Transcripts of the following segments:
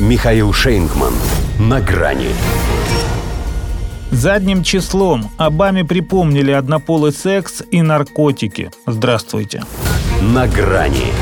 Михаил Шейнгман. На грани. Задним числом Обаме припомнили однополый секс и наркотики. Здравствуйте. На грани.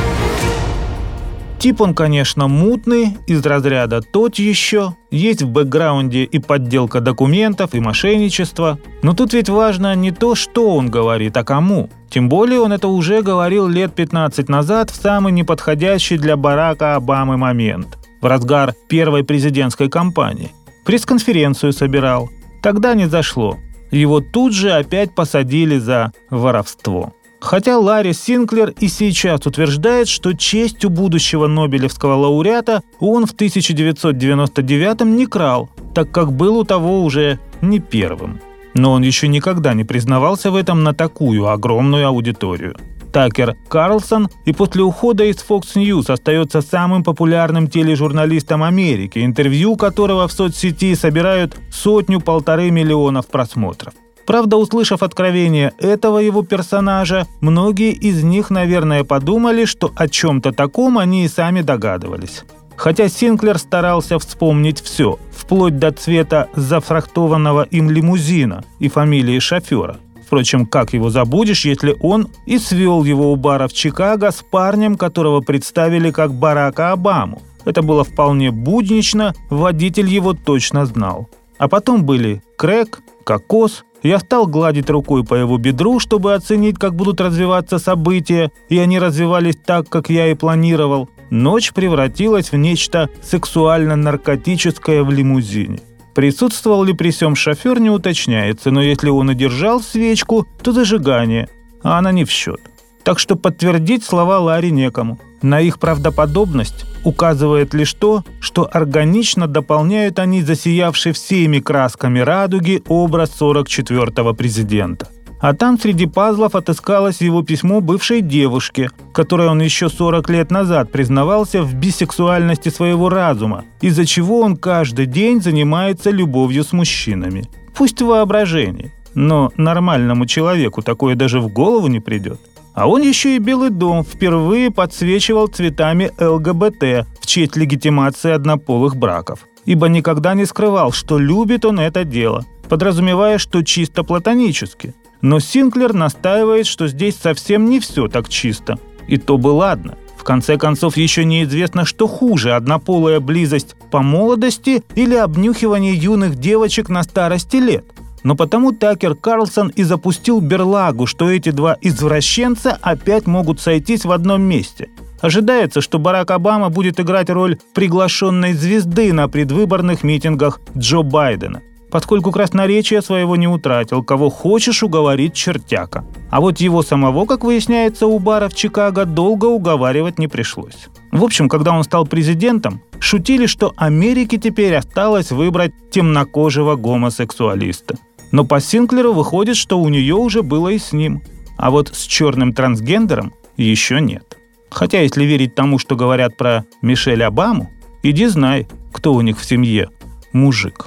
Тип он, конечно, мутный, из разряда тот еще. Есть в бэкграунде и подделка документов, и мошенничество. Но тут ведь важно не то, что он говорит, а кому. Тем более он это уже говорил лет 15 назад в самый неподходящий для Барака Обамы момент. В разгар первой президентской кампании. Пресс-конференцию собирал. Тогда не зашло. Его тут же опять посадили за воровство. Хотя Ларри Синклер и сейчас утверждает, что честью будущего Нобелевского лауреата он в 1999 не крал, так как был у того уже не первым. Но он еще никогда не признавался в этом на такую огромную аудиторию. Такер Карлсон и после ухода из Fox News остается самым популярным тележурналистом Америки, интервью которого в соцсети собирают сотню-полторы миллионов просмотров. Правда, услышав откровение этого его персонажа, многие из них, наверное, подумали, что о чем-то таком они и сами догадывались. Хотя Синклер старался вспомнить все, вплоть до цвета зафрахтованного им лимузина и фамилии шофера. Впрочем, как его забудешь, если он и свел его у бара в Чикаго с парнем, которого представили как Барака Обаму. Это было вполне буднично, водитель его точно знал. А потом были Крэк, Кокос я стал гладить рукой по его бедру, чтобы оценить, как будут развиваться события, и они развивались так, как я и планировал. Ночь превратилась в нечто сексуально-наркотическое в лимузине. Присутствовал ли при всем шофер, не уточняется, но если он и держал свечку, то зажигание, а она не в счет. Так что подтвердить слова Ларри некому. На их правдоподобность указывает лишь то, что органично дополняют они засиявший всеми красками радуги образ 44-го президента. А там среди пазлов отыскалось его письмо бывшей девушке, которой он еще 40 лет назад признавался в бисексуальности своего разума, из-за чего он каждый день занимается любовью с мужчинами. Пусть воображение, но нормальному человеку такое даже в голову не придет. А он еще и Белый дом впервые подсвечивал цветами ЛГБТ в честь легитимации однополых браков. Ибо никогда не скрывал, что любит он это дело, подразумевая, что чисто платонически. Но Синклер настаивает, что здесь совсем не все так чисто. И то бы ладно. В конце концов, еще неизвестно, что хуже – однополая близость по молодости или обнюхивание юных девочек на старости лет – но потому Такер Карлсон и запустил берлагу, что эти два извращенца опять могут сойтись в одном месте. Ожидается, что Барак Обама будет играть роль приглашенной звезды на предвыборных митингах Джо Байдена, поскольку красноречие своего не утратил, кого хочешь уговорить чертяка. А вот его самого, как выясняется, у бара в Чикаго долго уговаривать не пришлось. В общем, когда он стал президентом, шутили, что Америке теперь осталось выбрать темнокожего гомосексуалиста – но по Синклеру выходит, что у нее уже было и с ним. А вот с черным трансгендером еще нет. Хотя, если верить тому, что говорят про Мишель Обаму, иди знай, кто у них в семье мужик.